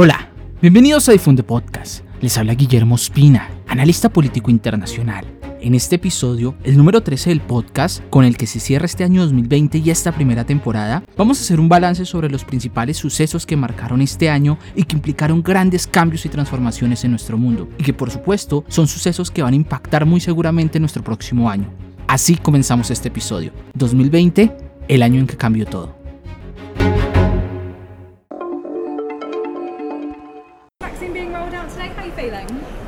Hola, bienvenidos a Difunde Podcast. Les habla Guillermo Espina, analista político internacional. En este episodio, el número 13 del podcast, con el que se cierra este año 2020 y esta primera temporada, vamos a hacer un balance sobre los principales sucesos que marcaron este año y que implicaron grandes cambios y transformaciones en nuestro mundo, y que por supuesto son sucesos que van a impactar muy seguramente nuestro próximo año. Así comenzamos este episodio. 2020, el año en que cambió todo.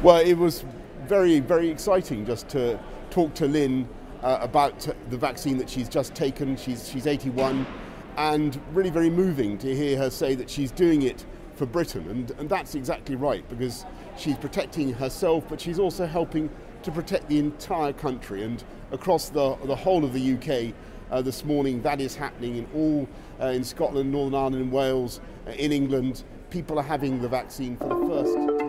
Well, it was very, very exciting just to talk to Lynn uh, about the vaccine that she's just taken. She's, she's 81, and really very moving to hear her say that she's doing it for Britain. And, and that's exactly right, because she's protecting herself, but she's also helping to protect the entire country. And across the, the whole of the UK uh, this morning, that is happening in all, uh, in Scotland, Northern Ireland, and Wales, uh, in England. People are having the vaccine for the first.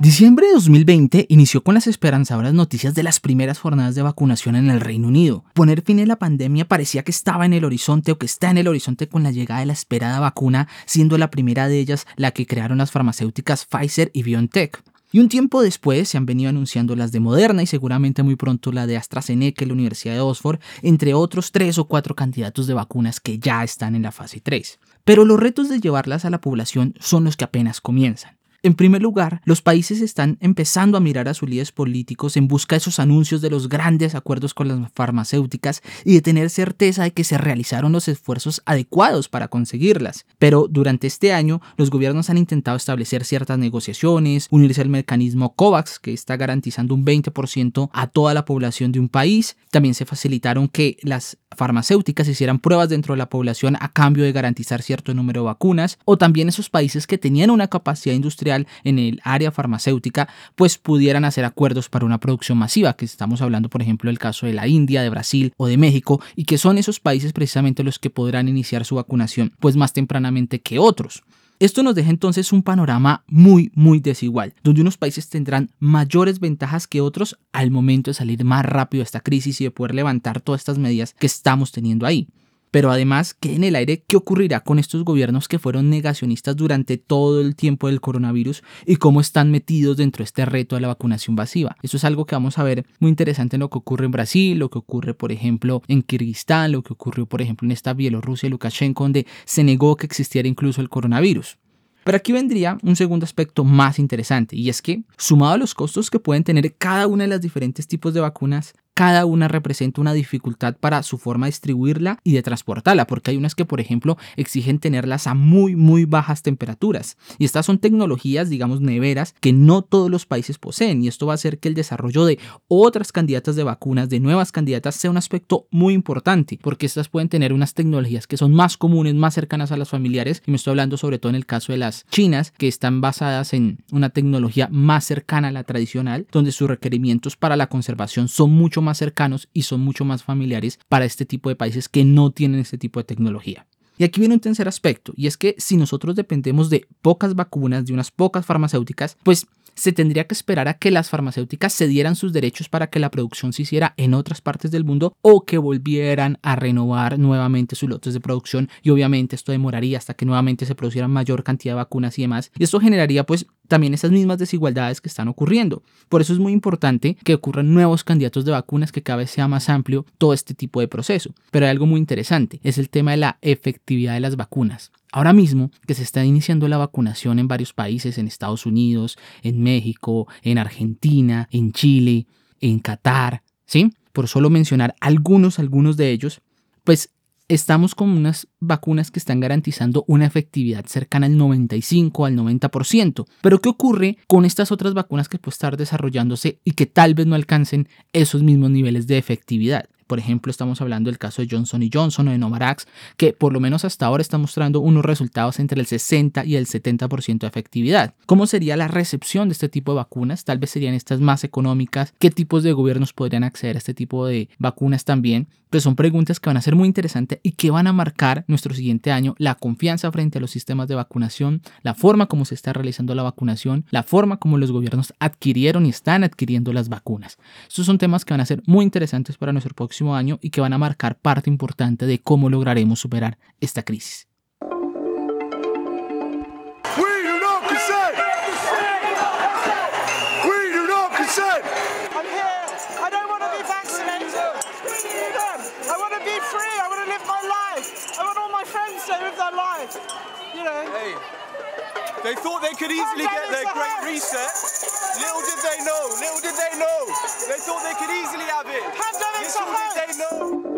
Diciembre de 2020 inició con las esperanzadoras noticias de las primeras jornadas de vacunación en el Reino Unido. Poner fin a la pandemia parecía que estaba en el horizonte o que está en el horizonte con la llegada de la esperada vacuna, siendo la primera de ellas la que crearon las farmacéuticas Pfizer y BioNTech. Y un tiempo después se han venido anunciando las de Moderna y seguramente muy pronto la de AstraZeneca y la Universidad de Oxford, entre otros tres o cuatro candidatos de vacunas que ya están en la fase 3. Pero los retos de llevarlas a la población son los que apenas comienzan. En primer lugar, los países están empezando a mirar a sus líderes políticos en busca de esos anuncios de los grandes acuerdos con las farmacéuticas y de tener certeza de que se realizaron los esfuerzos adecuados para conseguirlas. Pero durante este año, los gobiernos han intentado establecer ciertas negociaciones, unirse al mecanismo COVAX, que está garantizando un 20% a toda la población de un país. También se facilitaron que las farmacéuticas hicieran pruebas dentro de la población a cambio de garantizar cierto número de vacunas, o también esos países que tenían una capacidad industrial en el área farmacéutica, pues pudieran hacer acuerdos para una producción masiva, que estamos hablando por ejemplo del caso de la India, de Brasil o de México, y que son esos países precisamente los que podrán iniciar su vacunación pues más tempranamente que otros. Esto nos deja entonces un panorama muy, muy desigual, donde unos países tendrán mayores ventajas que otros al momento de salir más rápido de esta crisis y de poder levantar todas estas medidas que estamos teniendo ahí. Pero además, queda en el aire qué ocurrirá con estos gobiernos que fueron negacionistas durante todo el tiempo del coronavirus y cómo están metidos dentro de este reto de la vacunación masiva. Eso es algo que vamos a ver muy interesante en lo que ocurre en Brasil, lo que ocurre, por ejemplo, en Kirguistán, lo que ocurrió, por ejemplo, en esta Bielorrusia, Lukashenko, donde se negó que existiera incluso el coronavirus. Pero aquí vendría un segundo aspecto más interesante, y es que, sumado a los costos que pueden tener cada una de las diferentes tipos de vacunas, cada una representa una dificultad para su forma de distribuirla y de transportarla, porque hay unas que, por ejemplo, exigen tenerlas a muy, muy bajas temperaturas. Y estas son tecnologías, digamos, neveras, que no todos los países poseen, y esto va a hacer que el desarrollo de otras candidatas de vacunas, de nuevas candidatas, sea un aspecto muy importante, porque estas pueden tener unas tecnologías que son más comunes, más cercanas a las familiares, y me estoy hablando sobre todo en el caso de las chinas, que están basadas en una tecnología más cercana a la tradicional, donde sus requerimientos para la conservación son mucho más más cercanos y son mucho más familiares para este tipo de países que no tienen este tipo de tecnología. Y aquí viene un tercer aspecto, y es que si nosotros dependemos de pocas vacunas, de unas pocas farmacéuticas, pues se tendría que esperar a que las farmacéuticas cedieran sus derechos para que la producción se hiciera en otras partes del mundo o que volvieran a renovar nuevamente sus lotes de producción y obviamente esto demoraría hasta que nuevamente se produciera mayor cantidad de vacunas y demás. Y esto generaría pues también esas mismas desigualdades que están ocurriendo. Por eso es muy importante que ocurran nuevos candidatos de vacunas, que cada vez sea más amplio todo este tipo de proceso. Pero hay algo muy interesante, es el tema de la efectividad de las vacunas. Ahora mismo que se está iniciando la vacunación en varios países, en Estados Unidos, en México, en Argentina, en Chile, en Qatar, ¿sí? Por solo mencionar algunos, algunos de ellos, pues estamos con unas vacunas que están garantizando una efectividad cercana al 95 al 90%. Pero ¿qué ocurre con estas otras vacunas que pueden estar desarrollándose y que tal vez no alcancen esos mismos niveles de efectividad? Por ejemplo, estamos hablando del caso de Johnson Johnson o de Novavax, que por lo menos hasta ahora está mostrando unos resultados entre el 60 y el 70% de efectividad. ¿Cómo sería la recepción de este tipo de vacunas? Tal vez serían estas más económicas. ¿Qué tipos de gobiernos podrían acceder a este tipo de vacunas también? Pues son preguntas que van a ser muy interesantes y que van a marcar nuestro siguiente año la confianza frente a los sistemas de vacunación, la forma como se está realizando la vacunación, la forma como los gobiernos adquirieron y están adquiriendo las vacunas. Estos son temas que van a ser muy interesantes para nuestro próximo año y que van a marcar parte importante de cómo lograremos superar esta crisis. Thought they could easily get their great reset. Little did they know, little did they know. They thought they could easily have it. Pandemics Little are did they know.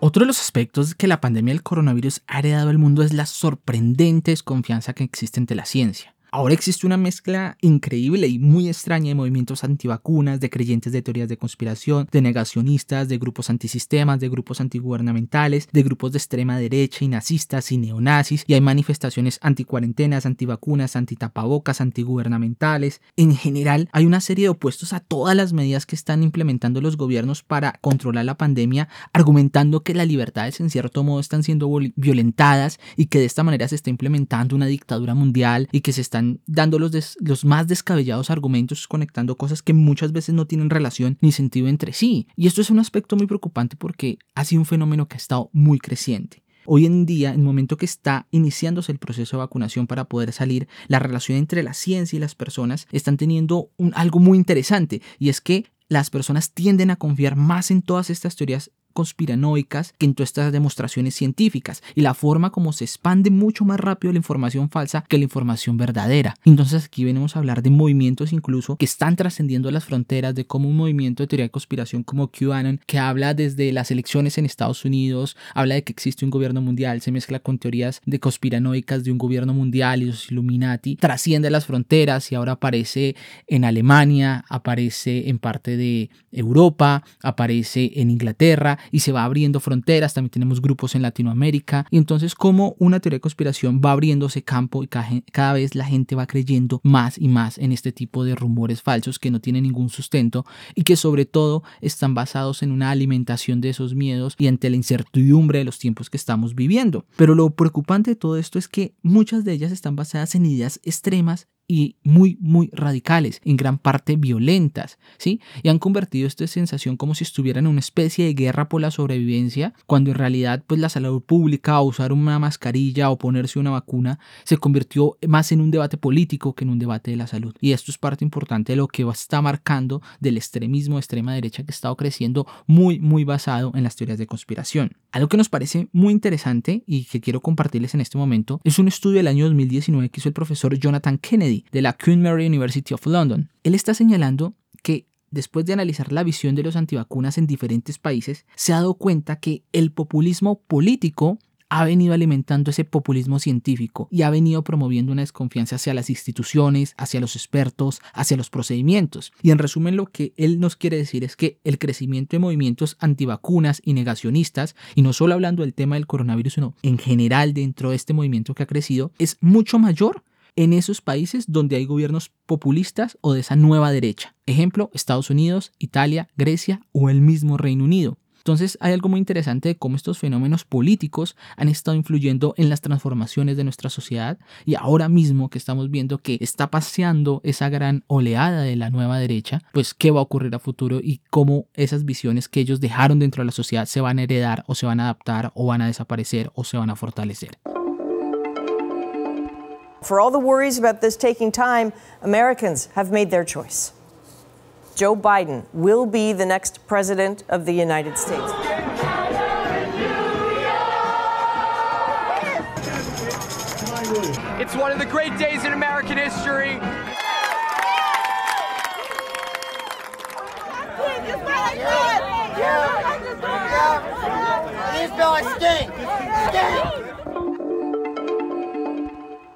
Otro de los aspectos que la pandemia del coronavirus ha heredado al mundo es la sorprendente desconfianza que existe entre la ciencia. Ahora existe una mezcla increíble y muy extraña de movimientos antivacunas, de creyentes de teorías de conspiración, de negacionistas, de grupos antisistemas, de grupos antigubernamentales, de grupos de extrema derecha y nazistas y neonazis, y hay manifestaciones anticuarentenas, antivacunas, antitapabocas, antigubernamentales. En general, hay una serie de opuestos a todas las medidas que están implementando los gobiernos para controlar la pandemia, argumentando que las libertades en cierto modo están siendo violentadas y que de esta manera se está implementando una dictadura mundial y que se están dando los, los más descabellados argumentos, conectando cosas que muchas veces no tienen relación ni sentido entre sí. Y esto es un aspecto muy preocupante porque ha sido un fenómeno que ha estado muy creciente. Hoy en día, en el momento que está iniciándose el proceso de vacunación para poder salir, la relación entre la ciencia y las personas están teniendo algo muy interesante y es que las personas tienden a confiar más en todas estas teorías conspiranoicas que en todas estas demostraciones científicas y la forma como se expande mucho más rápido la información falsa que la información verdadera. Entonces aquí venimos a hablar de movimientos incluso que están trascendiendo las fronteras, de cómo un movimiento de teoría de conspiración como QAnon, que habla desde las elecciones en Estados Unidos, habla de que existe un gobierno mundial, se mezcla con teorías de conspiranoicas de un gobierno mundial y los Illuminati, trasciende las fronteras y ahora aparece en Alemania, aparece en parte de Europa, aparece en Inglaterra y se va abriendo fronteras, también tenemos grupos en Latinoamérica, y entonces como una teoría de conspiración va abriéndose campo y cada vez la gente va creyendo más y más en este tipo de rumores falsos que no tienen ningún sustento y que sobre todo están basados en una alimentación de esos miedos y ante la incertidumbre de los tiempos que estamos viviendo. Pero lo preocupante de todo esto es que muchas de ellas están basadas en ideas extremas y muy, muy radicales, en gran parte violentas, ¿sí? Y han convertido esta sensación como si estuvieran en una especie de guerra por la sobrevivencia, cuando en realidad pues la salud pública o usar una mascarilla o ponerse una vacuna se convirtió más en un debate político que en un debate de la salud. Y esto es parte importante de lo que está marcando del extremismo de extrema derecha que ha estado creciendo muy, muy basado en las teorías de conspiración. Algo que nos parece muy interesante y que quiero compartirles en este momento es un estudio del año 2019 que hizo el profesor Jonathan Kennedy de la Queen Mary University of London. Él está señalando que después de analizar la visión de los antivacunas en diferentes países, se ha dado cuenta que el populismo político ha venido alimentando ese populismo científico y ha venido promoviendo una desconfianza hacia las instituciones, hacia los expertos, hacia los procedimientos. Y en resumen lo que él nos quiere decir es que el crecimiento de movimientos antivacunas y negacionistas, y no solo hablando del tema del coronavirus, sino en general dentro de este movimiento que ha crecido, es mucho mayor en esos países donde hay gobiernos populistas o de esa nueva derecha. Ejemplo, Estados Unidos, Italia, Grecia o el mismo Reino Unido. Entonces hay algo muy interesante de cómo estos fenómenos políticos han estado influyendo en las transformaciones de nuestra sociedad y ahora mismo que estamos viendo que está paseando esa gran oleada de la nueva derecha, pues qué va a ocurrir a futuro y cómo esas visiones que ellos dejaron dentro de la sociedad se van a heredar o se van a adaptar o van a desaparecer o se van a fortalecer. For all the worries about this taking time, Americans have made their choice. Joe Biden will be the next president of the United States. It's one of the great days in American history. These fellas stink. Stink.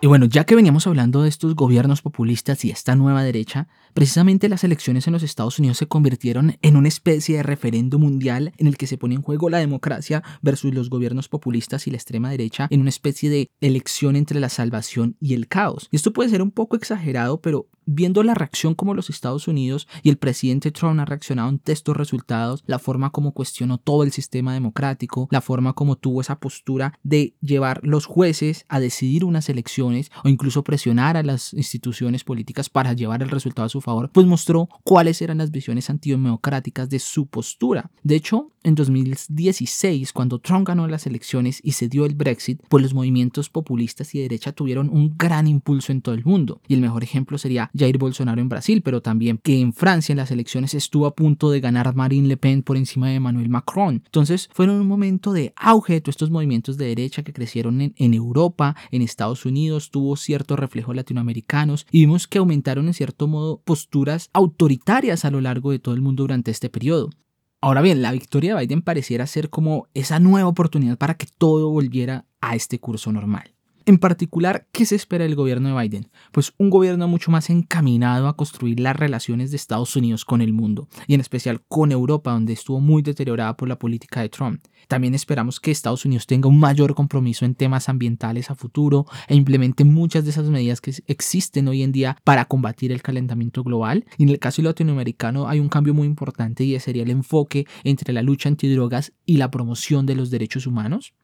Y bueno, ya que veníamos hablando de estos gobiernos populistas y esta nueva derecha, precisamente las elecciones en los Estados Unidos se convirtieron en una especie de referendo mundial en el que se pone en juego la democracia versus los gobiernos populistas y la extrema derecha en una especie de elección entre la salvación y el caos. Y esto puede ser un poco exagerado, pero viendo la reacción como los Estados Unidos y el presidente Trump ha reaccionado ante estos resultados, la forma como cuestionó todo el sistema democrático, la forma como tuvo esa postura de llevar los jueces a decidir unas elecciones o incluso presionar a las instituciones políticas para llevar el resultado a su favor, pues mostró cuáles eran las visiones antidemocráticas de su postura. De hecho, en 2016, cuando Trump ganó las elecciones y se dio el Brexit, pues los movimientos populistas y de derecha tuvieron un gran impulso en todo el mundo. Y el mejor ejemplo sería Jair Bolsonaro en Brasil, pero también que en Francia en las elecciones estuvo a punto de ganar Marine Le Pen por encima de Emmanuel Macron. Entonces fueron un momento de auge de todos estos movimientos de derecha que crecieron en, en Europa, en Estados Unidos, tuvo cierto reflejo latinoamericanos y vimos que aumentaron en cierto modo posturas autoritarias a lo largo de todo el mundo durante este periodo. Ahora bien, la victoria de Biden pareciera ser como esa nueva oportunidad para que todo volviera a este curso normal. En particular, ¿qué se espera del gobierno de Biden? Pues un gobierno mucho más encaminado a construir las relaciones de Estados Unidos con el mundo, y en especial con Europa, donde estuvo muy deteriorada por la política de Trump. También esperamos que Estados Unidos tenga un mayor compromiso en temas ambientales a futuro e implemente muchas de esas medidas que existen hoy en día para combatir el calentamiento global. Y en el caso latinoamericano hay un cambio muy importante y sería el enfoque entre la lucha antidrogas y la promoción de los derechos humanos.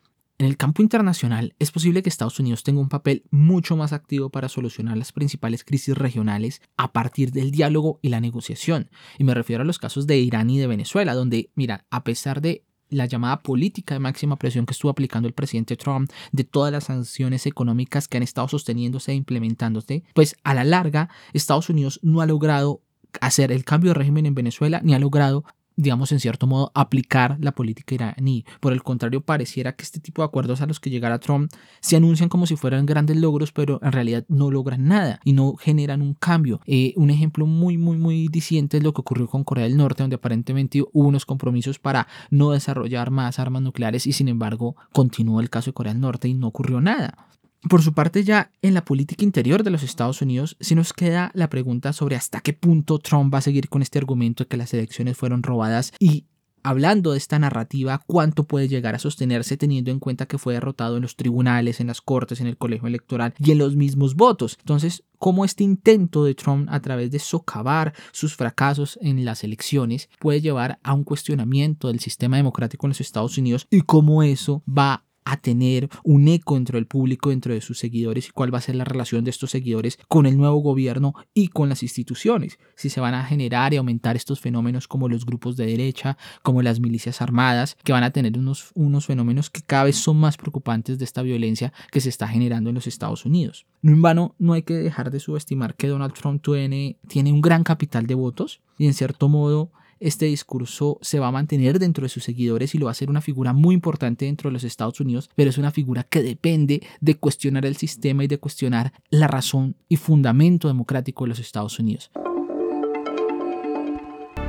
En el campo internacional es posible que Estados Unidos tenga un papel mucho más activo para solucionar las principales crisis regionales a partir del diálogo y la negociación. Y me refiero a los casos de Irán y de Venezuela, donde, mira, a pesar de la llamada política de máxima presión que estuvo aplicando el presidente Trump, de todas las sanciones económicas que han estado sosteniéndose e implementándose, pues a la larga Estados Unidos no ha logrado hacer el cambio de régimen en Venezuela ni ha logrado digamos, en cierto modo, aplicar la política iraní. Por el contrario, pareciera que este tipo de acuerdos a los que llegara Trump se anuncian como si fueran grandes logros, pero en realidad no logran nada y no generan un cambio. Eh, un ejemplo muy, muy, muy diciente es lo que ocurrió con Corea del Norte, donde aparentemente hubo unos compromisos para no desarrollar más armas nucleares y sin embargo continuó el caso de Corea del Norte y no ocurrió nada. Por su parte, ya en la política interior de los Estados Unidos, se nos queda la pregunta sobre hasta qué punto Trump va a seguir con este argumento de que las elecciones fueron robadas y hablando de esta narrativa, cuánto puede llegar a sostenerse teniendo en cuenta que fue derrotado en los tribunales, en las cortes, en el colegio electoral y en los mismos votos. Entonces, cómo este intento de Trump a través de socavar sus fracasos en las elecciones puede llevar a un cuestionamiento del sistema democrático en los Estados Unidos y cómo eso va a tener un eco dentro del público, dentro de sus seguidores y cuál va a ser la relación de estos seguidores con el nuevo gobierno y con las instituciones. Si se van a generar y aumentar estos fenómenos como los grupos de derecha, como las milicias armadas, que van a tener unos, unos fenómenos que cada vez son más preocupantes de esta violencia que se está generando en los Estados Unidos. No en vano, no hay que dejar de subestimar que Donald Trump tiene, tiene un gran capital de votos y en cierto modo este discurso se va a mantener dentro de sus seguidores y lo va a ser una figura muy importante dentro de los Estados Unidos, pero es una figura que depende de cuestionar el sistema y de cuestionar la razón y fundamento democrático de los Estados Unidos.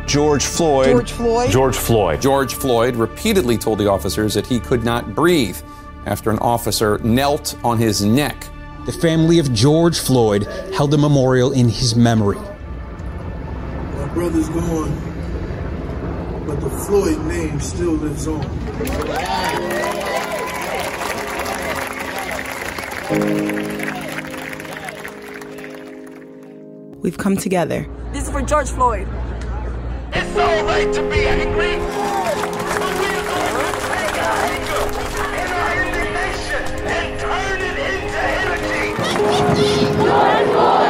George Floyd. George Floyd. George Floyd. George Floyd repeatedly told the officers that he could not breathe after an officer knelt on his neck. The family of George Floyd held a memorial in his memory. My brother's gone, but the Floyd name still lives on. We've come together. This is for George Floyd. It's so late to be angry. But we are going to take our anger and our indignation and turn it into energy. George Floyd!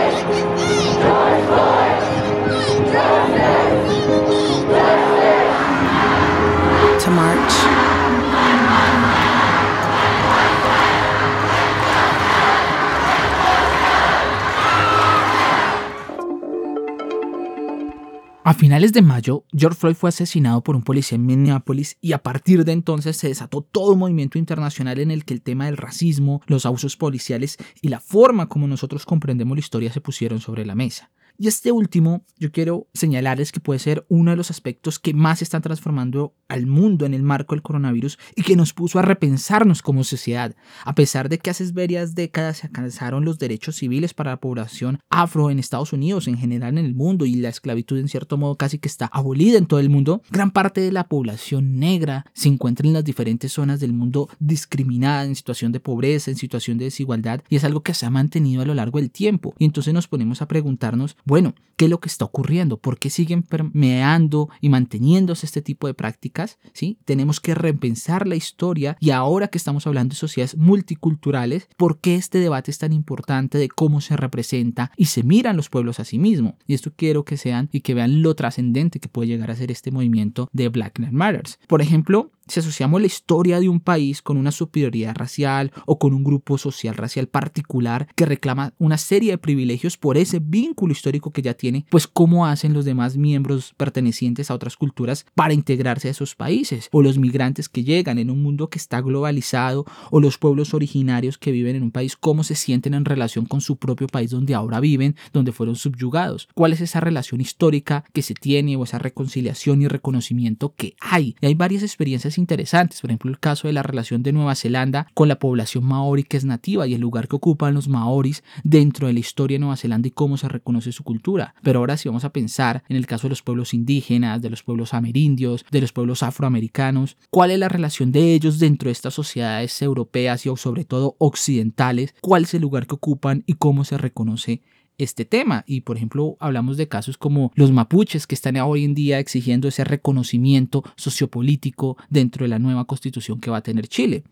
A finales de mayo, George Floyd fue asesinado por un policía en Minneapolis y a partir de entonces se desató todo un movimiento internacional en el que el tema del racismo, los abusos policiales y la forma como nosotros comprendemos la historia se pusieron sobre la mesa. Y este último, yo quiero señalarles que puede ser uno de los aspectos que más están transformando al mundo en el marco del coronavirus y que nos puso a repensarnos como sociedad. A pesar de que hace varias décadas se alcanzaron los derechos civiles para la población afro en Estados Unidos, en general en el mundo, y la esclavitud en cierto modo casi que está abolida en todo el mundo, gran parte de la población negra se encuentra en las diferentes zonas del mundo discriminada, en situación de pobreza, en situación de desigualdad, y es algo que se ha mantenido a lo largo del tiempo. Y entonces nos ponemos a preguntarnos, bueno, ¿qué es lo que está ocurriendo? ¿Por qué siguen permeando y manteniéndose este tipo de prácticas? ¿Sí? Tenemos que repensar la historia y ahora que estamos hablando de sociedades multiculturales, ¿por qué este debate es tan importante de cómo se representa y se miran los pueblos a sí mismos? Y esto quiero que sean y que vean lo trascendente que puede llegar a ser este movimiento de Black Lives Matters. Por ejemplo, si asociamos la historia de un país con una superioridad racial o con un grupo social racial particular que reclama una serie de privilegios por ese vínculo histórico que ya tiene, pues cómo hacen los demás miembros pertenecientes a otras culturas para integrarse a esos países, o los migrantes que llegan en un mundo que está globalizado, o los pueblos originarios que viven en un país, cómo se sienten en relación con su propio país donde ahora viven, donde fueron subyugados, cuál es esa relación histórica que se tiene o esa reconciliación y reconocimiento que hay. Y hay varias experiencias interesantes, por ejemplo el caso de la relación de Nueva Zelanda con la población maori que es nativa y el lugar que ocupan los maoris dentro de la historia de Nueva Zelanda y cómo se reconoce su cultura. Pero ahora si vamos a pensar en el caso de los pueblos indígenas, de los pueblos amerindios, de los pueblos afroamericanos, cuál es la relación de ellos dentro de estas sociedades europeas y sobre todo occidentales, cuál es el lugar que ocupan y cómo se reconoce este tema. Y por ejemplo, hablamos de casos como los mapuches que están hoy en día exigiendo ese reconocimiento sociopolítico dentro de la nueva constitución que va a tener Chile.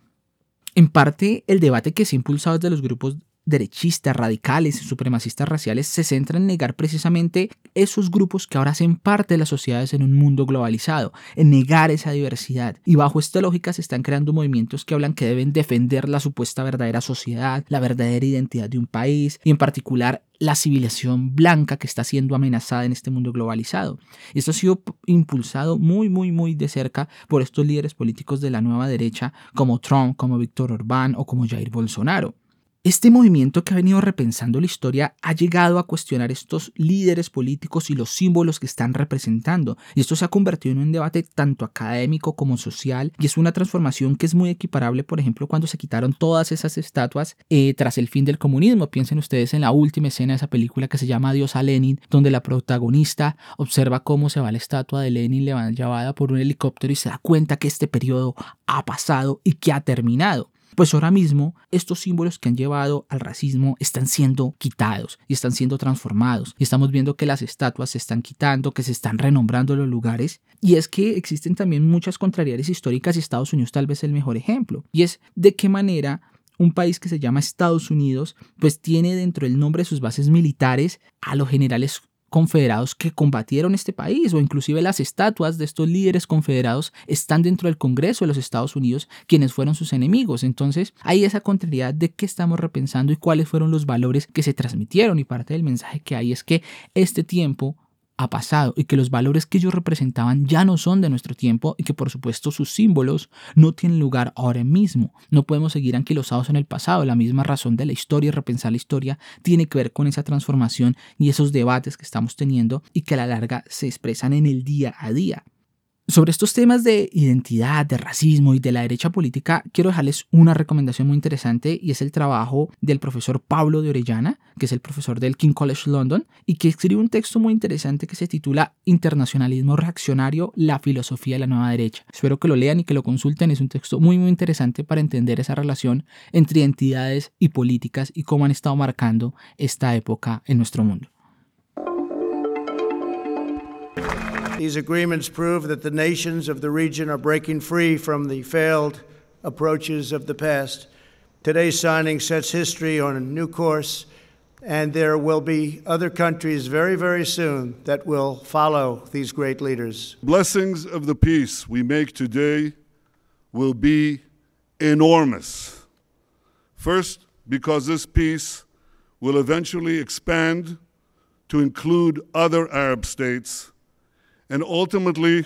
En parte, el debate que se ha impulsado desde los grupos derechistas, radicales supremacistas raciales se centra en negar precisamente esos grupos que ahora hacen parte de las sociedades en un mundo globalizado, en negar esa diversidad. Y bajo esta lógica se están creando movimientos que hablan que deben defender la supuesta verdadera sociedad, la verdadera identidad de un país y en particular la civilización blanca que está siendo amenazada en este mundo globalizado. Esto ha sido impulsado muy, muy, muy de cerca por estos líderes políticos de la nueva derecha como Trump, como Víctor Orbán o como Jair Bolsonaro. Este movimiento que ha venido repensando la historia ha llegado a cuestionar estos líderes políticos y los símbolos que están representando, y esto se ha convertido en un debate tanto académico como social, y es una transformación que es muy equiparable, por ejemplo, cuando se quitaron todas esas estatuas eh, tras el fin del comunismo. Piensen ustedes en la última escena de esa película que se llama Adiós a Lenin, donde la protagonista observa cómo se va la estatua de Lenin llevada por un helicóptero y se da cuenta que este periodo ha pasado y que ha terminado. Pues ahora mismo estos símbolos que han llevado al racismo están siendo quitados y están siendo transformados. Y estamos viendo que las estatuas se están quitando, que se están renombrando los lugares. Y es que existen también muchas contrariedades históricas y Estados Unidos tal vez es el mejor ejemplo. Y es de qué manera un país que se llama Estados Unidos, pues tiene dentro del nombre de sus bases militares a los generales confederados que combatieron este país o inclusive las estatuas de estos líderes confederados están dentro del Congreso de los Estados Unidos quienes fueron sus enemigos. Entonces hay esa contrariedad de qué estamos repensando y cuáles fueron los valores que se transmitieron y parte del mensaje que hay es que este tiempo ha pasado y que los valores que ellos representaban ya no son de nuestro tiempo y que por supuesto sus símbolos no tienen lugar ahora mismo. No podemos seguir anquilosados en el pasado. La misma razón de la historia y repensar la historia tiene que ver con esa transformación y esos debates que estamos teniendo y que a la larga se expresan en el día a día. Sobre estos temas de identidad, de racismo y de la derecha política, quiero dejarles una recomendación muy interesante y es el trabajo del profesor Pablo de Orellana, que es el profesor del King College London, y que escribe un texto muy interesante que se titula Internacionalismo Reaccionario, la filosofía de la nueva derecha. Espero que lo lean y que lo consulten, es un texto muy muy interesante para entender esa relación entre identidades y políticas y cómo han estado marcando esta época en nuestro mundo. These agreements prove that the nations of the region are breaking free from the failed approaches of the past. Today's signing sets history on a new course, and there will be other countries very, very soon that will follow these great leaders. Blessings of the peace we make today will be enormous. First, because this peace will eventually expand to include other Arab states and ultimately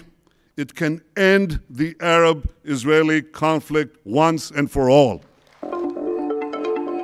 it can end the Arab Israeli conflict once and for all.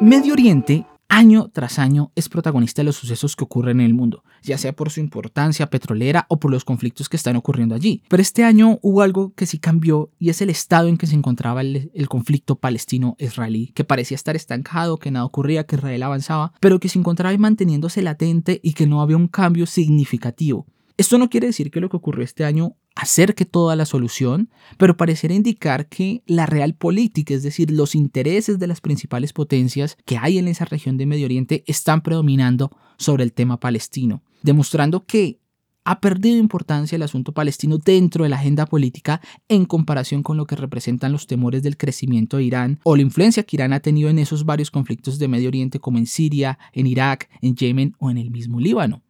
Medio Oriente año tras año es protagonista de los sucesos que ocurren en el mundo, ya sea por su importancia petrolera o por los conflictos que están ocurriendo allí. Pero este año hubo algo que sí cambió y es el estado en que se encontraba el, conflicto palestino-israelí, que parecía estar estancado, que nada ocurría, que Israel avanzaba, pero que se encontraba manteniéndose latente y que no había un cambio significativo. Esto no quiere decir que lo que ocurrió este año acerque toda la solución, pero pareciera indicar que la real política, es decir, los intereses de las principales potencias que hay en esa región de Medio Oriente, están predominando sobre el tema palestino, demostrando que ha perdido importancia el asunto palestino dentro de la agenda política en comparación con lo que representan los temores del crecimiento de Irán o la influencia que Irán ha tenido en esos varios conflictos de Medio Oriente como en Siria, en Irak, en Yemen o en el mismo Líbano.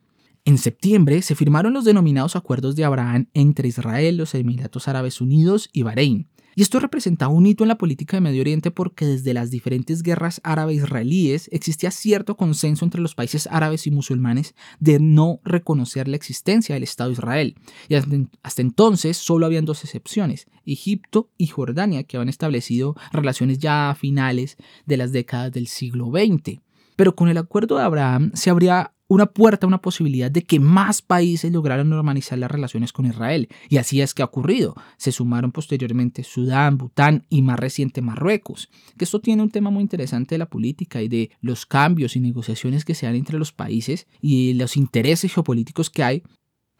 En septiembre se firmaron los denominados acuerdos de Abraham entre Israel, los Emiratos Árabes Unidos y Bahrein. Y esto representaba un hito en la política de Medio Oriente porque desde las diferentes guerras árabe-israelíes existía cierto consenso entre los países árabes y musulmanes de no reconocer la existencia del Estado de Israel. Y hasta entonces solo habían dos excepciones, Egipto y Jordania, que habían establecido relaciones ya a finales de las décadas del siglo XX. Pero con el acuerdo de Abraham se abría una puerta, una posibilidad de que más países lograran normalizar las relaciones con Israel. Y así es que ha ocurrido. Se sumaron posteriormente Sudán, Bután y más reciente Marruecos. Que esto tiene un tema muy interesante de la política y de los cambios y negociaciones que se dan entre los países y los intereses geopolíticos que hay.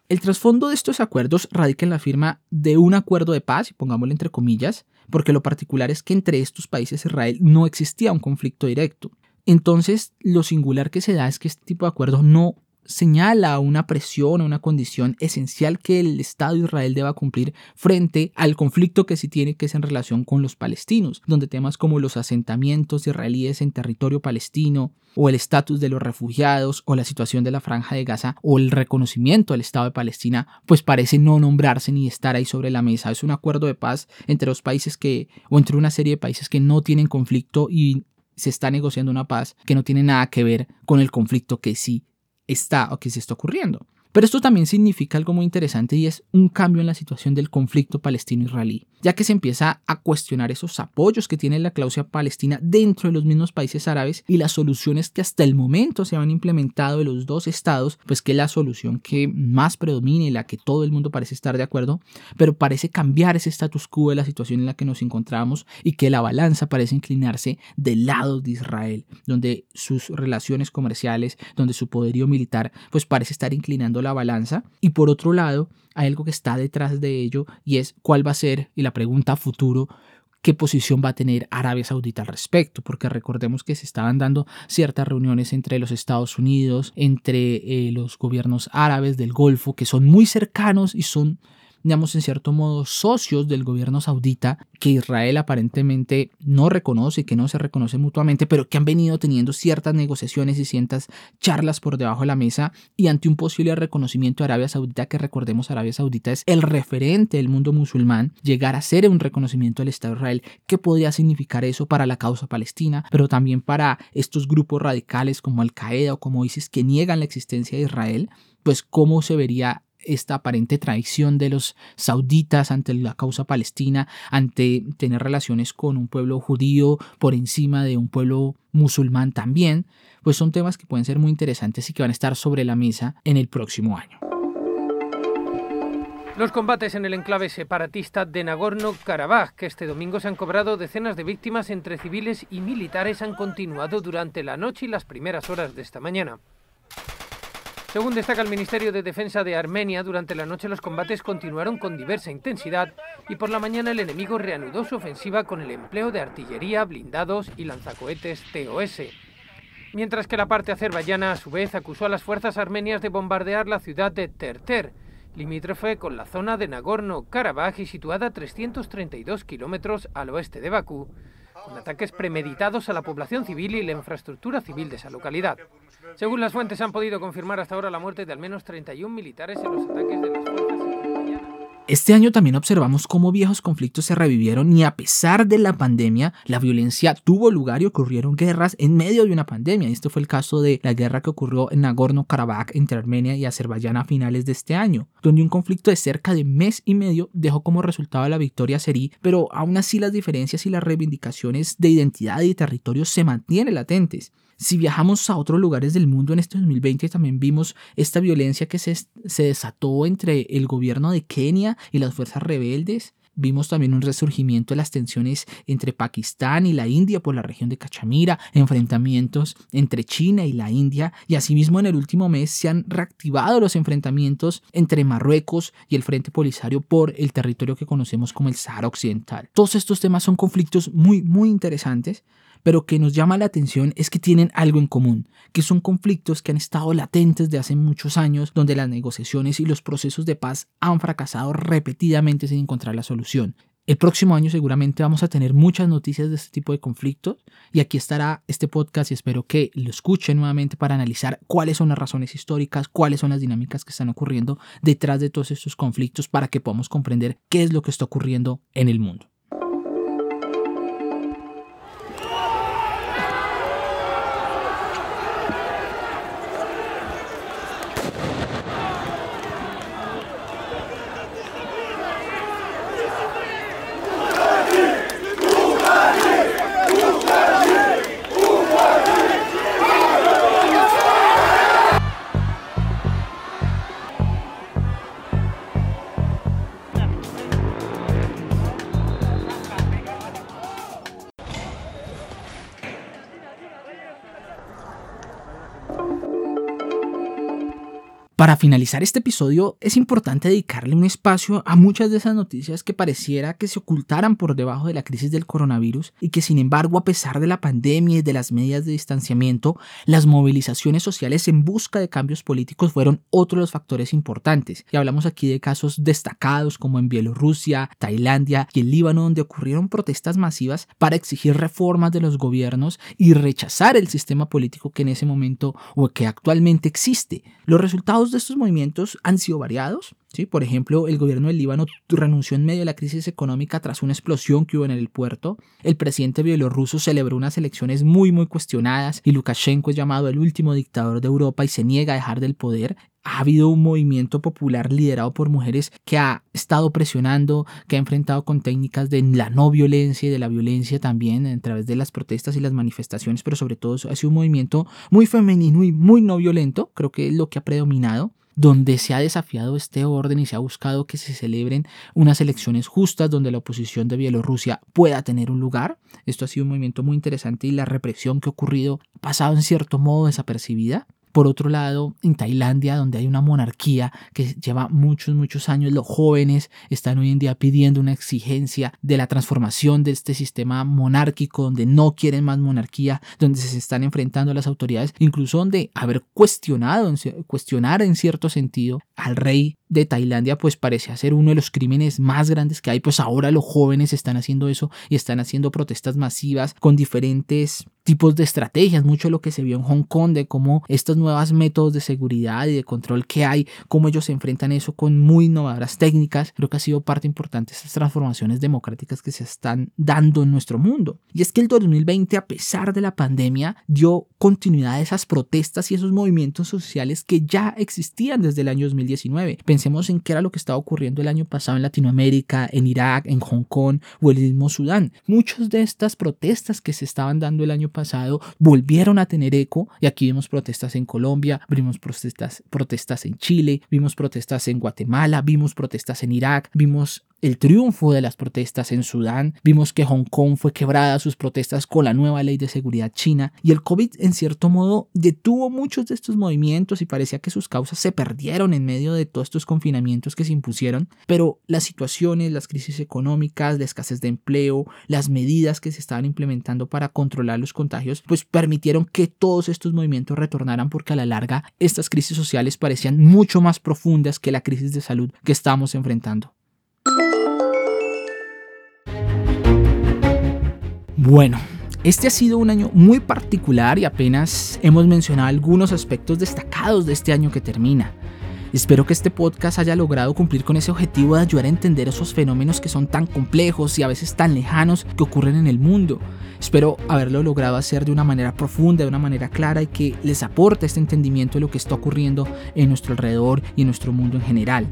El trasfondo de estos acuerdos radica en la firma de un acuerdo de paz, pongámoslo entre comillas, porque lo particular es que entre estos países Israel no existía un conflicto directo. Entonces, lo singular que se da es que este tipo de acuerdo no señala una presión o una condición esencial que el Estado de Israel deba cumplir frente al conflicto que sí tiene que es en relación con los palestinos, donde temas como los asentamientos israelíes en territorio palestino o el estatus de los refugiados o la situación de la franja de Gaza o el reconocimiento del Estado de Palestina, pues parece no nombrarse ni estar ahí sobre la mesa. Es un acuerdo de paz entre los países que o entre una serie de países que no tienen conflicto y se está negociando una paz que no tiene nada que ver con el conflicto que sí está o que se está ocurriendo. Pero esto también significa algo muy interesante y es un cambio en la situación del conflicto palestino-israelí, ya que se empieza a cuestionar esos apoyos que tiene la cláusula palestina dentro de los mismos países árabes y las soluciones que hasta el momento se han implementado de los dos estados, pues que la solución que más predomina y la que todo el mundo parece estar de acuerdo, pero parece cambiar ese status quo de la situación en la que nos encontramos y que la balanza parece inclinarse del lado de Israel, donde sus relaciones comerciales, donde su poderío militar, pues parece estar inclinando la balanza. Y por otro lado, hay algo que está detrás de ello y es cuál va a ser, y la pregunta a futuro, qué posición va a tener Arabia Saudita al respecto, porque recordemos que se estaban dando ciertas reuniones entre los Estados Unidos, entre eh, los gobiernos árabes del Golfo, que son muy cercanos y son digamos, en cierto modo, socios del gobierno saudita que Israel aparentemente no reconoce, que no se reconoce mutuamente, pero que han venido teniendo ciertas negociaciones y ciertas charlas por debajo de la mesa y ante un posible reconocimiento de Arabia Saudita, que recordemos Arabia Saudita es el referente del mundo musulmán, llegar a ser un reconocimiento del Estado de Israel, ¿qué podría significar eso para la causa palestina, pero también para estos grupos radicales como Al Qaeda o como ISIS que niegan la existencia de Israel? Pues cómo se vería esta aparente traición de los sauditas ante la causa palestina, ante tener relaciones con un pueblo judío por encima de un pueblo musulmán también, pues son temas que pueden ser muy interesantes y que van a estar sobre la mesa en el próximo año. Los combates en el enclave separatista de Nagorno-Karabaj, que este domingo se han cobrado decenas de víctimas entre civiles y militares, han continuado durante la noche y las primeras horas de esta mañana. Según destaca el Ministerio de Defensa de Armenia, durante la noche los combates continuaron con diversa intensidad y por la mañana el enemigo reanudó su ofensiva con el empleo de artillería, blindados y lanzacohetes TOS. Mientras que la parte azerbaiyana a su vez acusó a las fuerzas armenias de bombardear la ciudad de Terter, limítrofe con la zona de Nagorno-Karabaj y situada a 332 kilómetros al oeste de Bakú, con ataques premeditados a la población civil y la infraestructura civil de esa localidad. Según las fuentes, han podido confirmar hasta ahora la muerte de al menos 31 militares en los ataques de las fuerzas este año también observamos cómo viejos conflictos se revivieron y a pesar de la pandemia, la violencia tuvo lugar y ocurrieron guerras en medio de una pandemia. Este fue el caso de la guerra que ocurrió en Nagorno-Karabaj entre Armenia y Azerbaiyán a finales de este año, donde un conflicto de cerca de mes y medio dejó como resultado la victoria serí, pero aún así las diferencias y las reivindicaciones de identidad y territorio se mantienen latentes. Si viajamos a otros lugares del mundo en este 2020, también vimos esta violencia que se, se desató entre el gobierno de Kenia y las fuerzas rebeldes. Vimos también un resurgimiento de las tensiones entre Pakistán y la India por la región de Cachemira, enfrentamientos entre China y la India, y asimismo en el último mes se han reactivado los enfrentamientos entre Marruecos y el Frente Polisario por el territorio que conocemos como el Sahara Occidental. Todos estos temas son conflictos muy, muy interesantes, pero que nos llama la atención es que tienen algo en común, que son conflictos que han estado latentes de hace muchos años, donde las negociaciones y los procesos de paz han fracasado repetidamente sin encontrar la solución. El próximo año seguramente vamos a tener muchas noticias de este tipo de conflictos y aquí estará este podcast y espero que lo escuchen nuevamente para analizar cuáles son las razones históricas, cuáles son las dinámicas que están ocurriendo detrás de todos estos conflictos para que podamos comprender qué es lo que está ocurriendo en el mundo. Para finalizar este episodio es importante dedicarle un espacio a muchas de esas noticias que pareciera que se ocultaran por debajo de la crisis del coronavirus y que sin embargo a pesar de la pandemia y de las medidas de distanciamiento, las movilizaciones sociales en busca de cambios políticos fueron otro de los factores importantes. Y hablamos aquí de casos destacados como en Bielorrusia, Tailandia y el Líbano donde ocurrieron protestas masivas para exigir reformas de los gobiernos y rechazar el sistema político que en ese momento o que actualmente existe. Los resultados de estos movimientos han sido variados. ¿sí? Por ejemplo, el gobierno del Líbano renunció en medio de la crisis económica tras una explosión que hubo en el puerto. El presidente bielorruso celebró unas elecciones muy, muy cuestionadas y Lukashenko es llamado el último dictador de Europa y se niega a dejar del poder ha habido un movimiento popular liderado por mujeres que ha estado presionando, que ha enfrentado con técnicas de la no violencia y de la violencia también a través de las protestas y las manifestaciones, pero sobre todo ha sido un movimiento muy femenino y muy no violento, creo que es lo que ha predominado donde se ha desafiado este orden y se ha buscado que se celebren unas elecciones justas donde la oposición de Bielorrusia pueda tener un lugar. Esto ha sido un movimiento muy interesante y la represión que ha ocurrido ha pasado en cierto modo desapercibida. Por otro lado, en Tailandia, donde hay una monarquía que lleva muchos, muchos años, los jóvenes están hoy en día pidiendo una exigencia de la transformación de este sistema monárquico, donde no quieren más monarquía, donde se están enfrentando a las autoridades, incluso donde haber cuestionado, cuestionar en cierto sentido al rey de Tailandia pues parece ser uno de los crímenes más grandes que hay, pues ahora los jóvenes están haciendo eso y están haciendo protestas masivas con diferentes tipos de estrategias, mucho lo que se vio en Hong Kong, de cómo estos nuevos métodos de seguridad y de control que hay, cómo ellos se enfrentan eso con muy innovadoras técnicas, creo que ha sido parte importante de esas transformaciones democráticas que se están dando en nuestro mundo. Y es que el 2020, a pesar de la pandemia, dio continuidad a esas protestas y esos movimientos sociales que ya existían desde el año 2019. Pensemos en qué era lo que estaba ocurriendo el año pasado en Latinoamérica, en Irak, en Hong Kong o el mismo Sudán. Muchas de estas protestas que se estaban dando el año pasado volvieron a tener eco y aquí vimos protestas en Colombia, vimos protestas, protestas en Chile, vimos protestas en Guatemala, vimos protestas en Irak, vimos el triunfo de las protestas en Sudán, vimos que Hong Kong fue quebrada sus protestas con la nueva ley de seguridad china y el COVID en cierto modo detuvo muchos de estos movimientos y parecía que sus causas se perdieron en medio de todos estos confinamientos que se impusieron, pero las situaciones, las crisis económicas, la escasez de empleo, las medidas que se estaban implementando para controlar los contagios, pues permitieron que todos estos movimientos retornaran porque a la larga estas crisis sociales parecían mucho más profundas que la crisis de salud que estábamos enfrentando. Bueno, este ha sido un año muy particular y apenas hemos mencionado algunos aspectos destacados de este año que termina. Espero que este podcast haya logrado cumplir con ese objetivo de ayudar a entender esos fenómenos que son tan complejos y a veces tan lejanos que ocurren en el mundo. Espero haberlo logrado hacer de una manera profunda, de una manera clara y que les aporte este entendimiento de lo que está ocurriendo en nuestro alrededor y en nuestro mundo en general.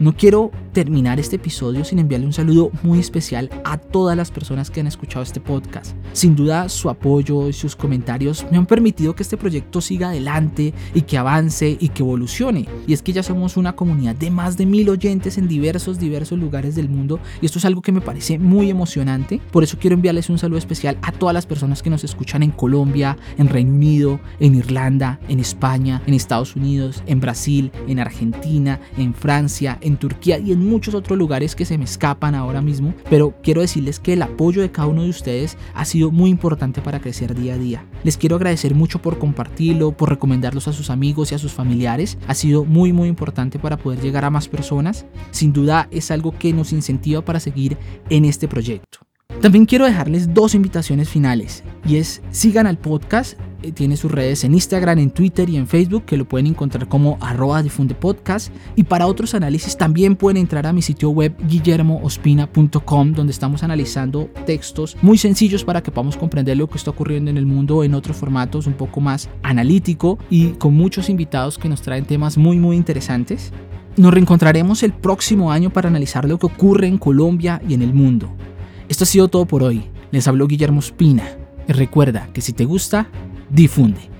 No quiero terminar este episodio sin enviarle un saludo muy especial a todas las personas que han escuchado este podcast. Sin duda su apoyo y sus comentarios me han permitido que este proyecto siga adelante y que avance y que evolucione. Y es que ya somos una comunidad de más de mil oyentes en diversos, diversos lugares del mundo y esto es algo que me parece muy emocionante. Por eso quiero enviarles un saludo especial a todas las personas que nos escuchan en Colombia, en Reino Unido, en Irlanda, en España, en Estados Unidos, en Brasil, en Argentina, en Francia, en Turquía y en muchos otros lugares que se me escapan ahora mismo, pero quiero decirles que el apoyo de cada uno de ustedes ha sido muy importante para crecer día a día. Les quiero agradecer mucho por compartirlo, por recomendarlos a sus amigos y a sus familiares. Ha sido muy muy importante para poder llegar a más personas. Sin duda es algo que nos incentiva para seguir en este proyecto. También quiero dejarles dos invitaciones finales y es sigan al podcast eh, tiene sus redes en Instagram, en Twitter y en Facebook que lo pueden encontrar como arroba difunde podcast y para otros análisis también pueden entrar a mi sitio web guillermoospina.com donde estamos analizando textos muy sencillos para que podamos comprender lo que está ocurriendo en el mundo en otros formatos un poco más analítico y con muchos invitados que nos traen temas muy muy interesantes. Nos reencontraremos el próximo año para analizar lo que ocurre en Colombia y en el mundo. Esto ha sido todo por hoy. Les habló Guillermo Espina. Y recuerda que si te gusta, difunde.